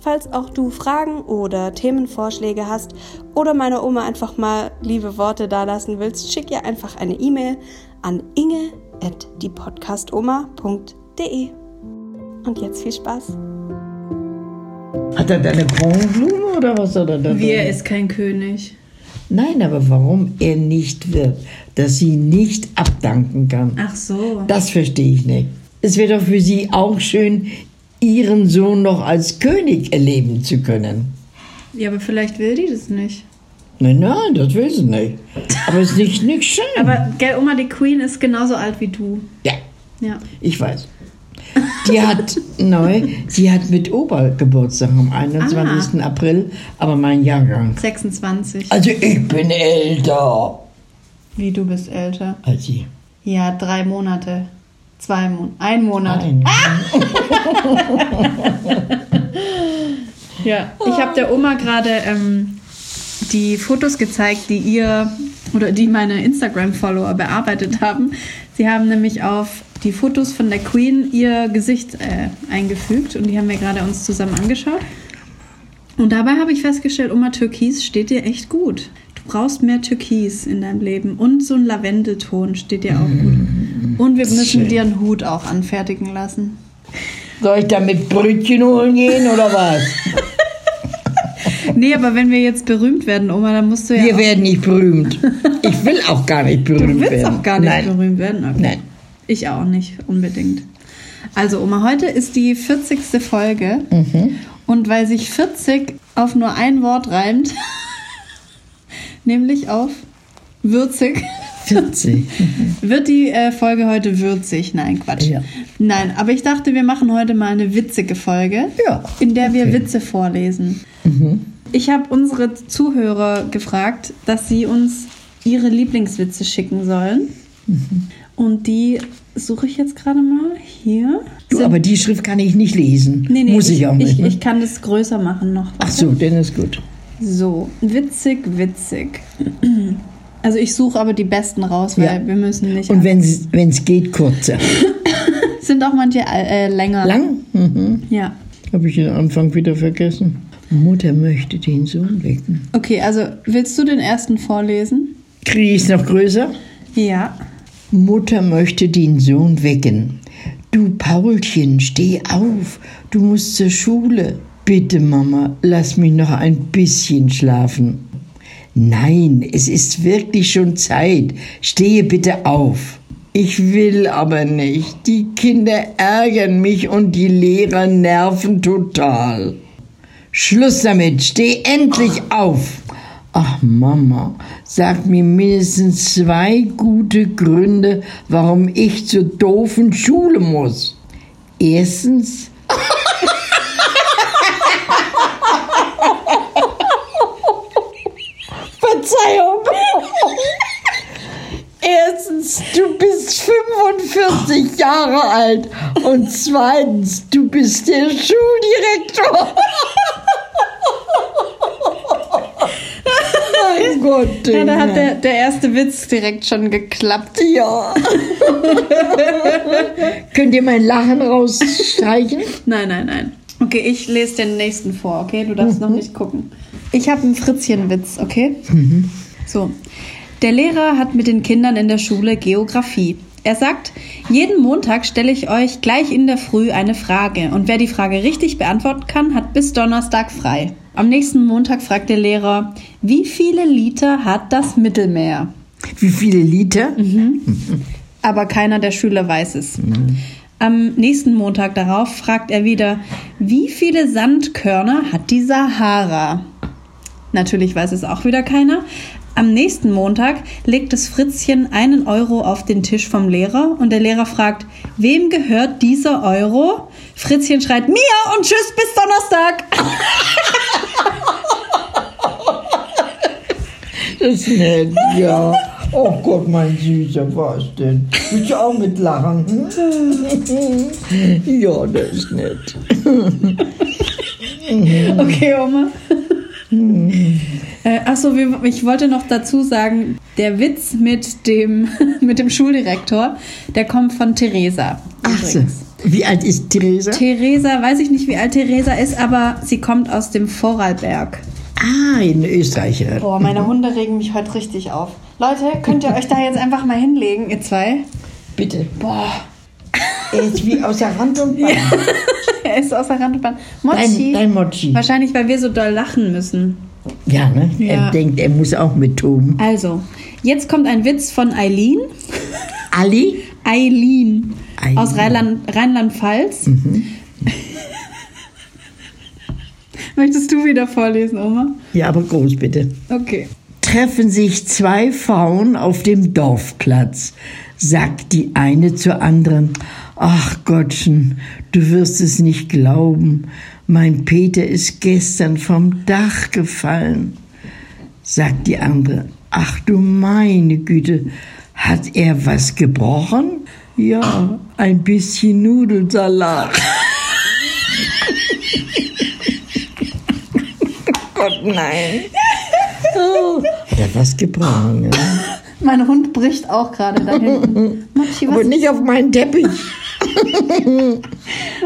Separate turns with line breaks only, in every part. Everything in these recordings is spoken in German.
Falls auch du Fragen oder Themenvorschläge hast oder meiner Oma einfach mal liebe Worte dalassen willst, schick ihr einfach eine E-Mail an inge@diepodcastoma.de. Und jetzt viel Spaß.
Hat er da eine Kornblume oder was hat er da?
Wie er ist kein König.
Nein, aber warum er nicht wird, dass sie nicht abdanken kann.
Ach so.
Das verstehe ich nicht. Es wäre doch für sie auch schön, ihren Sohn noch als König erleben zu können.
Ja, aber vielleicht will die das nicht.
Nein, nein, das will sie nicht. Aber es ist nicht, nicht schön.
Aber, gell, Oma, die Queen ist genauso alt wie du.
ja,
Ja.
ich weiß. Die hat neu, sie hat mit Opa Geburtstag am 21. April, aber mein Jahrgang.
26.
Also ich bin älter
Wie du bist älter.
als sie.
Ja, drei Monate. Zwei Monate. Ein Monat.
Ein.
Ja, ich habe der Oma gerade ähm, die Fotos gezeigt, die ihr oder die meine Instagram-Follower bearbeitet haben. Sie haben nämlich auf die Fotos von der Queen ihr Gesicht äh, eingefügt und die haben wir gerade uns zusammen angeschaut. Und dabei habe ich festgestellt, Oma Türkis steht dir echt gut. Du brauchst mehr Türkis in deinem Leben und so ein Lavendelton steht dir auch gut. Und wir müssen
Schön.
dir einen Hut auch anfertigen lassen.
Soll ich damit Brötchen holen gehen oder was?
Nee, aber wenn wir jetzt berühmt werden, Oma, dann musst du ja.
Wir
auch-
werden nicht berühmt. Ich will auch gar nicht berühmt
Du willst
werden.
auch gar nicht
Nein.
berühmt werden? Okay.
Nein.
Ich auch nicht unbedingt. Also Oma, heute ist die 40. Folge.
Mhm.
Und weil sich 40 auf nur ein Wort reimt, nämlich auf würzig,
40.
wird die äh, Folge heute würzig. Nein, Quatsch.
Ja.
Nein, aber ich dachte, wir machen heute mal eine witzige Folge,
Ja,
in der wir
okay. Mhm.
Witze vorlesen. Ich habe unsere Zuhörer gefragt, dass sie uns ihre Lieblingswitze schicken sollen.
Mhm.
Und die suche ich jetzt gerade mal hier.
Du, aber die Schrift kann ich nicht lesen.
nee, nee,
Muss ich, auch nicht.
Ich,
ne?
ich kann das größer machen noch.
Ach so, dann ist gut.
So, witzig, witzig. Also ich suche aber die besten raus, weil
Ja.
wir müssen nicht.
Und wenn es geht, kurzer.
sind auch manche äh, länger.
Lang? Mhm.
Ja.
Habe ich den Anfang wieder vergessen. Mutter möchte den Sohn wecken.
Okay, also willst du den ersten vorlesen?
Kriege ich es noch größer?
Ja.
Mutter möchte den Sohn wecken. Du Paulchen, steh auf, du musst zur Schule. Bitte, Mama, lass mich noch ein bisschen schlafen. Nein, es ist wirklich schon Zeit. Stehe bitte auf. Ich will aber nicht. Die Kinder ärgern mich und die Lehrer nerven total. Schluss damit, steh endlich auf. Ach Mama, sag mir mindestens zwei gute Gründe, warum ich zur doofen Schule muss. Erstens. Verzeihung. Erstens, du bist 45 Jahre alt und zweitens, du bist der Schuldirektor. mein Gott.
Ja, da hat der, der erste Witz direkt schon geklappt.
Ja. Könnt ihr mein Lachen rausstreichen?
Nein, nein, nein. Okay, ich lese den nächsten vor, okay? Du darfst noch
Mhm.
nicht gucken. Ich habe einen Fritzchenwitz, okay? So. Der Lehrer hat mit den Kindern in der Schule Geografie. Er sagt, jeden Montag stelle ich euch gleich in der Früh eine Frage und wer die Frage richtig beantworten kann, hat bis Donnerstag frei. Am nächsten Montag fragt der Lehrer, wie viele Liter hat das Mittelmeer?
Wie viele Liter?
aber keiner der Schüler weiß es. Am nächsten Montag darauf fragt er wieder, wie viele Sandkörner hat die Sahara? Natürlich weiß es auch wieder keiner. Am nächsten Montag legt das Fritzchen einen Euro auf den Tisch vom Lehrer und der Lehrer fragt, wem gehört dieser Euro? Fritzchen schreit, mir und tschüss bis Donnerstag.
Das ist nett, ja. Oh Gott, mein Süßer, was denn? Willst du auch mitlachen? Hm? Ja, das ist nett.
Okay, Oma. Äh, achso, ich wollte noch dazu sagen, der Witz mit dem, mit dem Schuldirektor, der kommt von Theresa.
Ach so. Wie alt ist Theresa?
Theresa, weiß ich nicht, wie alt Theresa ist, aber sie kommt aus dem Vorarlberg.
Ah, in Österreich.
Boah, meine Hunde regen mich heute richtig auf. Leute, könnt ihr euch da jetzt einfach mal hinlegen, ihr zwei?
Bitte.
Boah.
Er ist wie außer Rand und Band.
er ist außer Rand und Band. Mochi.
Dein, dein Mochi.
Wahrscheinlich, weil wir so doll lachen müssen.
Ja, ne?
Ja.
Er denkt, er muss auch mit toben.
Also, jetzt kommt ein Witz von Eileen.
Ali?
Eileen. Aus Rheinland- Rheinland-Pfalz. Möchtest du wieder vorlesen, Oma?
Ja, aber groß bitte.
Okay.
Treffen sich zwei Frauen auf dem Dorfplatz, sagt die eine zur anderen, ach Gottchen, du wirst es nicht glauben, mein Peter ist gestern vom Dach gefallen, sagt die andere, ach du meine Güte, hat er was gebrochen? Ja, ein bisschen Nudelsalat. Gott, nein. Oh, hat er was gebrochen, ja?
Mein Hund bricht auch gerade da hinten. Mochi,
Aber
was?
nicht auf meinen Teppich.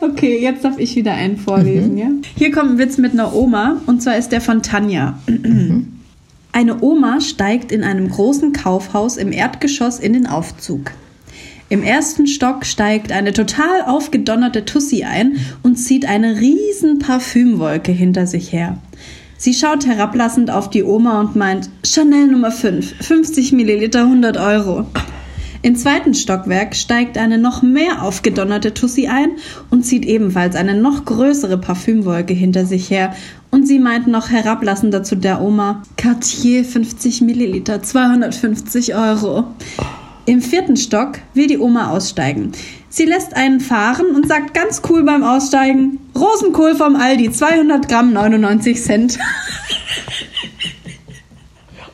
Okay, jetzt darf ich wieder einen vorlesen, ja? Hier kommt ein Witz mit einer Oma und zwar ist der von Tanja. Eine Oma steigt in einem großen Kaufhaus im Erdgeschoss in den Aufzug. Im ersten Stock steigt eine total aufgedonnerte Tussi ein und zieht eine riesen Parfümwolke hinter sich her. Sie schaut herablassend auf die Oma und meint, Chanel Nummer 5, 50 Milliliter, 100 Euro. Im zweiten Stockwerk steigt eine noch mehr aufgedonnerte Tussi ein und zieht ebenfalls eine noch größere Parfümwolke hinter sich her. Und sie meint noch herablassender zu der Oma, Cartier 50 Milliliter, 250 Euro. Im vierten Stock will die Oma aussteigen. Sie lässt einen fahren und sagt ganz cool beim Aussteigen, Rosenkohl vom Aldi, 200 Gramm, 99 Cent.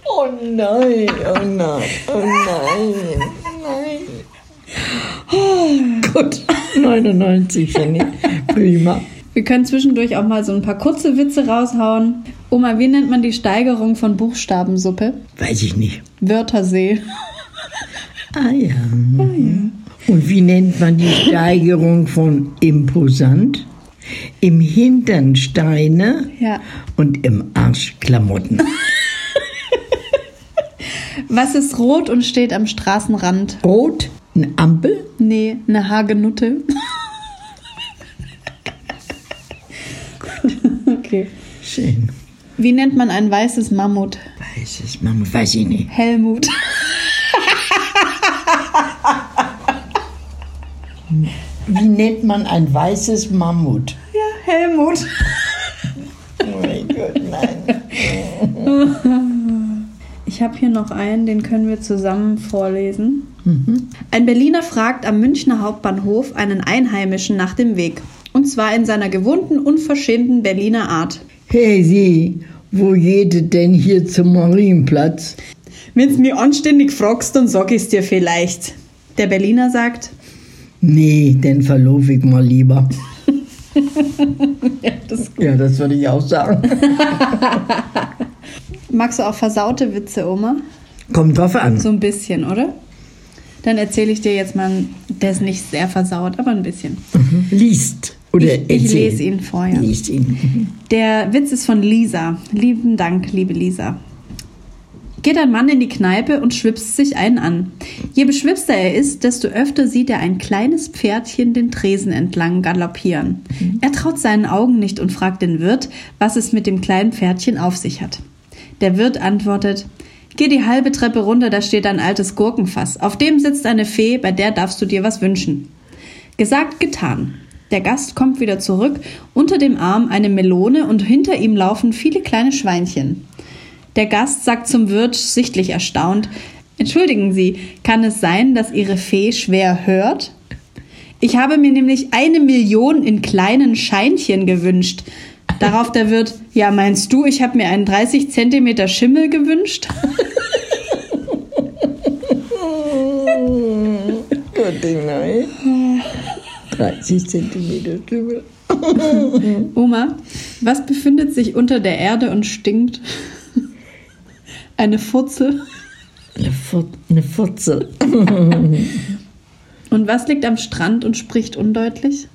Oh nein, oh nein, oh nein, nein. Oh, gut, 99 finde ich prima.
Wir können zwischendurch auch mal so ein paar kurze Witze raushauen. Oma, wie nennt man die Steigerung von Buchstabensuppe?
Weiß ich nicht.
Wörtersee.
Ah ja. Und wie nennt man die Steigerung von imposant? Im Hintern Steine
Ja.
und im Arsch Klamotten.
Was ist rot und steht am Straßenrand?
Rot, eine Ampel,
Nee, eine Hagenutte. okay.
schön.
Wie nennt man ein weißes Mammut?
Weiß es, Mama, weiß ich nicht.
Helmut.
Wie nennt man ein weißes Mammut?
Ja, Helmut.
Oh mein Gott, nein.
Ich habe hier noch einen, den können wir zusammen vorlesen. Ein Berliner fragt am Münchner Hauptbahnhof einen Einheimischen nach dem Weg. Und zwar in seiner gewohnten, unverschämten Berliner Art.
Hey Sie, wo geht denn hier zum Marienplatz?
Wenn's mir anständig fragst, dann sag ich's dir vielleicht. Der Berliner sagt,
Nee, den verlove ich mal lieber.
ja, das
Ja, das würde ich auch sagen.
magst du auch versaute Witze, Oma?
Kommt drauf an.
So ein bisschen, oder? Dann erzähle ich dir jetzt mal, der ist nicht sehr versaut, aber ein bisschen.
Liest. Oder
Ich, ich lese ihn vor, ja.
Liest ihn.
Der Witz ist von Lisa. Lieben Dank, liebe Lisa. Geht ein Mann in die Kneipe und schwipst sich einen an. Je beschwipster er ist, desto öfter sieht er ein kleines Pferdchen den Tresen entlang galoppieren. Er traut seinen Augen nicht und fragt den Wirt, was es mit dem kleinen Pferdchen auf sich hat. Der Wirt antwortet, Geh die halbe Treppe runter, da steht ein altes Gurkenfass. Auf dem sitzt eine Fee, bei der darfst du dir was wünschen. Gesagt, getan. Der Gast kommt wieder zurück, unter dem Arm eine Melone und hinter ihm laufen viele kleine Schweinchen. Der Gast sagt zum Wirt, sichtlich erstaunt, Entschuldigen Sie, kann es sein, dass Ihre Fee schwer hört? Ich habe mir nämlich eine Million in kleinen Scheinchen gewünscht. Darauf der Wirt, ja, meinst du, ich habe mir einen 30 Zentimeter Schimmel gewünscht?
Gott, nein. 30 Zentimeter Schimmel.
Oma, was befindet sich unter der Erde und stinkt? Eine Furzel.
Eine, Fur eine Furzel.
Und was liegt am Strand und spricht undeutlich?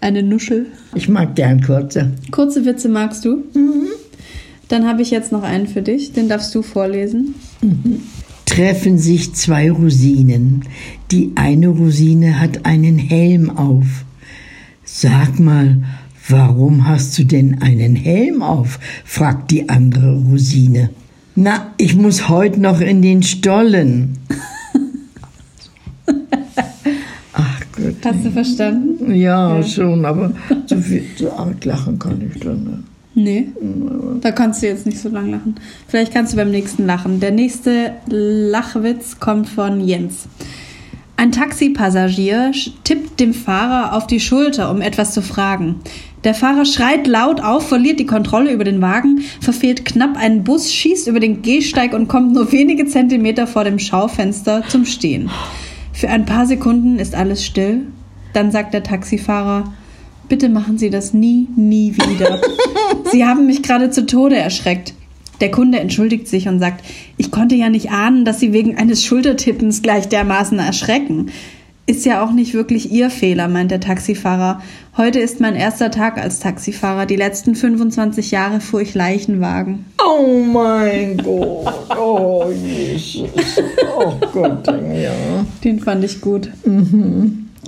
Eine Nuschel.
Ich mag gern kurze.
Kurze Witze magst du? Dann habe ich jetzt noch einen für dich. Den darfst du vorlesen.
Treffen sich zwei Rosinen. Die eine Rosine hat einen Helm auf. Sag mal, warum hast du denn einen Helm auf? fragt die andere Rosine. Na, ich muss heute noch in den Stollen. Ach Gott.
Hast du verstanden?
Ja, schon, aber so viel so arg lachen kann ich dann. Ne?
Nee. Da kannst du jetzt nicht so lang lachen. Vielleicht kannst du beim nächsten lachen. Der nächste Lachwitz kommt von Jens. Ein Taxipassagier tippt dem Fahrer auf die Schulter, um etwas zu fragen. Der Fahrer schreit laut auf, verliert die Kontrolle über den Wagen, verfehlt knapp einen Bus, schießt über den Gehsteig und kommt nur wenige Zentimeter vor dem Schaufenster zum Stehen. Für ein paar Sekunden ist alles still. Dann sagt der Taxifahrer, bitte machen Sie das nie, nie wieder. Sie haben mich gerade zu Tode erschreckt. Der Kunde entschuldigt sich und sagt, ich konnte ja nicht ahnen, dass Sie wegen eines Schultertippens gleich dermaßen erschrecken. Ist ja auch nicht wirklich Ihr Fehler, meint der Taxifahrer. Heute ist mein erster Tag als Taxifahrer. Die letzten 25 Jahre fuhr ich Leichenwagen.
Oh mein Gott, oh Jesus, oh Gott, ja.
Den fand ich gut.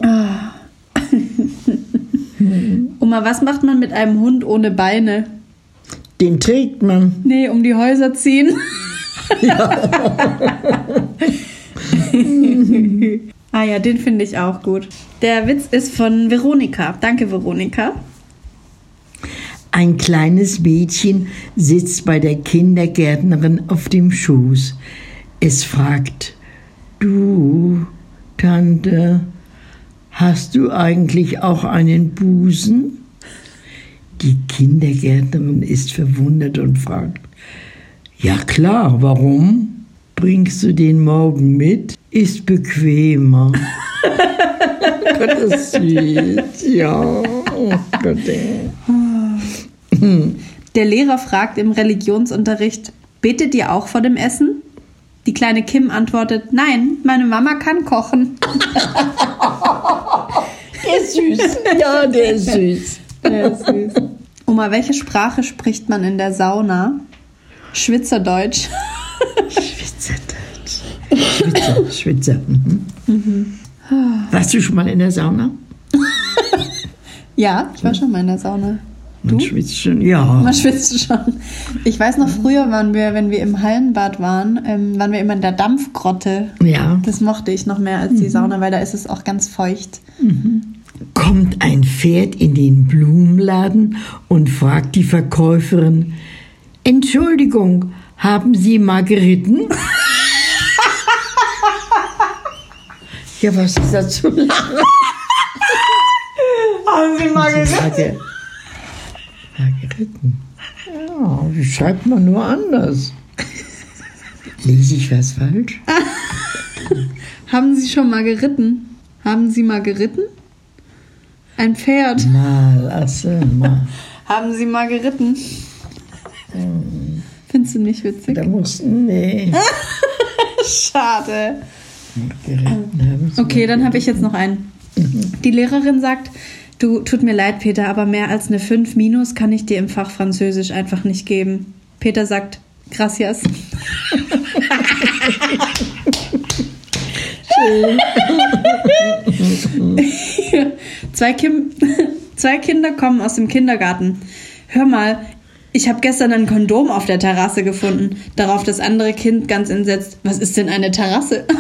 Ah. Oma, was macht man mit einem Hund ohne Beine?
Den trägt man.
Nee, um die Häuser ziehen. ah ja, den finde ich auch gut. Der Witz ist von Veronika. Danke, Veronika.
Ein kleines Mädchen sitzt bei der Kindergärtnerin auf dem Schoß. Es fragt, du, Tante, hast du eigentlich auch einen Busen? Die Kindergärtnerin ist verwundert und fragt, ja klar, warum? Bringst du den morgen mit? Ist bequemer. Gott, das ist süß. Ja, oh Gott. ey.
Der Lehrer fragt im Religionsunterricht, betet ihr auch vor dem Essen? Die kleine Kim antwortet, nein, meine Mama kann kochen.
Der ist süß. Ja, der ist süß.
Ja, süß. Oma, welche Sprache spricht man in der Sauna? Schwitzerdeutsch.
Schwitzer, Schwitzer. Mhm. Warst du schon mal in der Sauna?
Ja, ich war schon mal in der Sauna.
Man schwitzt schon, ja.
Man schwitzt schon. Ich weiß noch, früher waren wir, wenn wir im Hallenbad waren, ähm, waren wir immer in der Dampfgrotte.
Ja.
Das mochte ich noch mehr als die Sauna, weil da ist es auch ganz feucht.
Kommt ein Pferd in den Blumenladen und fragt die Verkäuferin, Entschuldigung, haben Sie mal geritten? Ja, was ist da zu lachen?
Haben Sie mal
Ich sage, ja, geritten. Ja, wie schreibt man nur anders? Lese ich was falsch?
Haben Sie schon mal geritten? Haben Sie mal geritten? Ein Pferd.
Mal, also mal.
Haben Sie mal geritten? Findest du nicht witzig?
Da mussten, nee,
Schade.
Haben. sie.
Okay, dann habe ich jetzt noch einen. Die Lehrerin sagt, du, tut mir leid, Peter, aber mehr als eine 5 minus kann ich dir im Fach Französisch einfach nicht geben. Peter sagt, gracias. zwei, Kim zwei Kinder kommen aus dem Kindergarten. Hör mal, ich habe gestern ein Kondom auf der Terrasse gefunden. Darauf das andere Kind ganz entsetzt. Was ist denn eine Terrasse?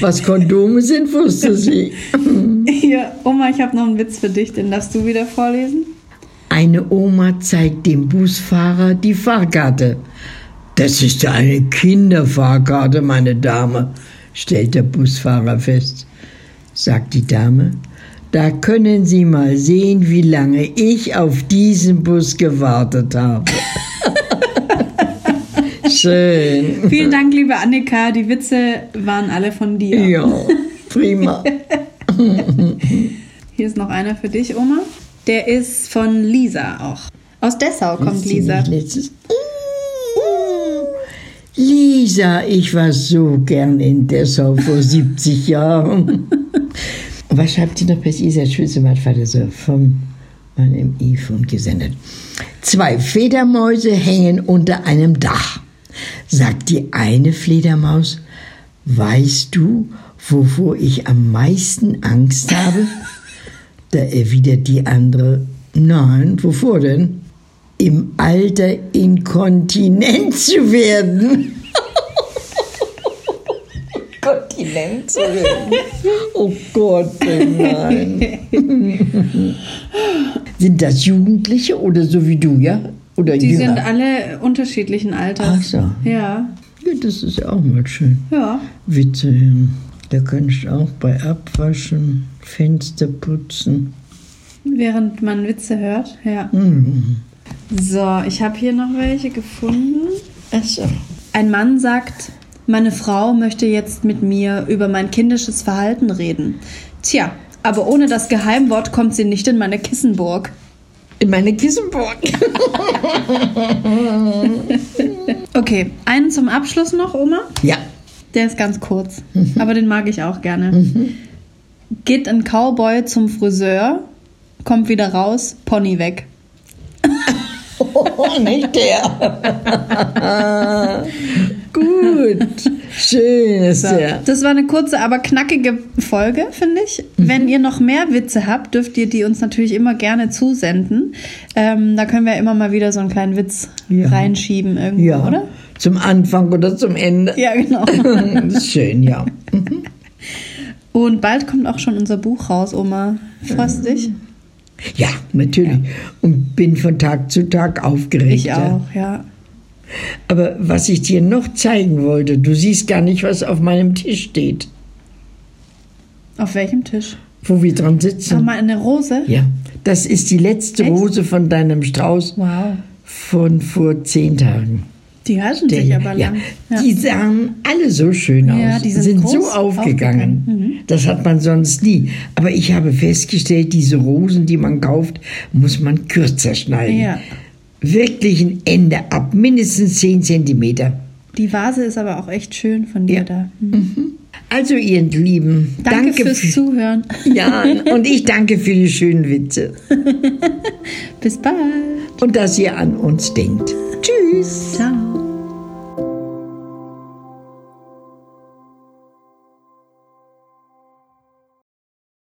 Was Kondome sind, wusste sie.
Hier, Oma, ich habe noch einen Witz für dich, den darfst du wieder vorlesen.
Eine Oma zeigt dem Busfahrer die Fahrkarte. Das ist eine Kinderfahrkarte, meine Dame, stellt der Busfahrer fest. Sagt die Dame, Da können Sie mal sehen, wie lange ich auf diesen Bus gewartet habe. Schön.
Vielen Dank, liebe Annika. Die Witze waren alle von dir.
Ja, prima.
Hier ist noch einer für dich, Oma. Der ist von Lisa auch. Aus Dessau kommt Lisa.
Letztes. Lisa, ich war so gern in Dessau vor 70 Jahren. Was schreibt sie noch bis Isa Schützemann-Vater so vom meinem iPhone gesendet? Zwei Fledermäuse hängen unter einem Dach. Sagt die eine Fledermaus, weißt du, wovor ich am meisten Angst habe? Da erwidert die andere, nein, wovor denn? Im Alter inkontinent zu werden. Werden. Oh Gott, nein. Sind das Jugendliche oder so wie du, ja? Oder
Die
jünger?
sind alle unterschiedlichen Alters.
Ach so.
Ja,
Ja, das ist ja auch mal schön.
ja.
Witze hören. Da kannst du auch bei Abwaschen, Fenster putzen.
Während man Witze hört, ja.
Mhm.
So, ich habe hier noch welche gefunden.
Ach so.
Ein Mann sagt, meine Frau möchte jetzt mit mir über mein kindisches Verhalten reden. Tja, aber ohne das Geheimwort kommt sie nicht in meine Kissenburg.
In meine Kissenburg.
Okay, einen zum Abschluss noch, Oma.
Ja.
Der ist ganz kurz, aber den mag ich auch gerne. Geht ein Cowboy zum Friseur, kommt wieder raus, Pony weg.
Oh, nicht der. Gut. Schön ist
So,
der.
Das war eine kurze, aber knackige Folge, finde ich. Wenn ihr noch mehr Witze habt, dürft ihr die uns natürlich immer gerne zusenden. Ähm, da können wir immer mal wieder so einen kleinen Witz
Ja.
reinschieben irgendwo,
Ja.
oder?
Zum Anfang oder zum Ende.
Ja, genau.
Das ist schön, ja.
Und bald kommt auch schon unser Buch raus, Oma. Freust du dich?
Ja, natürlich. Und bin von Tag zu Tag aufgeregt.
Ich auch, ja.
Aber was ich dir noch zeigen wollte, du siehst gar nicht, was auf meinem Tisch steht,
Auf welchem Tisch?
wo wir dran sitzen.
mal, eine Rose?
Ja, das ist die letzte
Echt?
Rose von deinem Strauß
Wow.
von vor zehn Tagen.
Die halten sich aber
ja,
lang. Ja.
die sahen alle so schön aus.
Ja, die sind groß
so aufgegangen.
aufgegangen. Mhm.
Das hat man sonst nie. Aber ich habe festgestellt, diese Rosen, die man kauft, muss man kürzer schneiden.
Ja.
Wirklich ein Ende ab, mindestens 10 Zentimeter.
Die Vase ist aber auch echt schön von dir
Ja.
da.
Also, ihr Lieben,
Danke, fürs
für,
Zuhören.
Ja, und ich danke für die schönen Witze.
Bis bald.
Und dass ihr an uns denkt. Tschüss.
Ciao.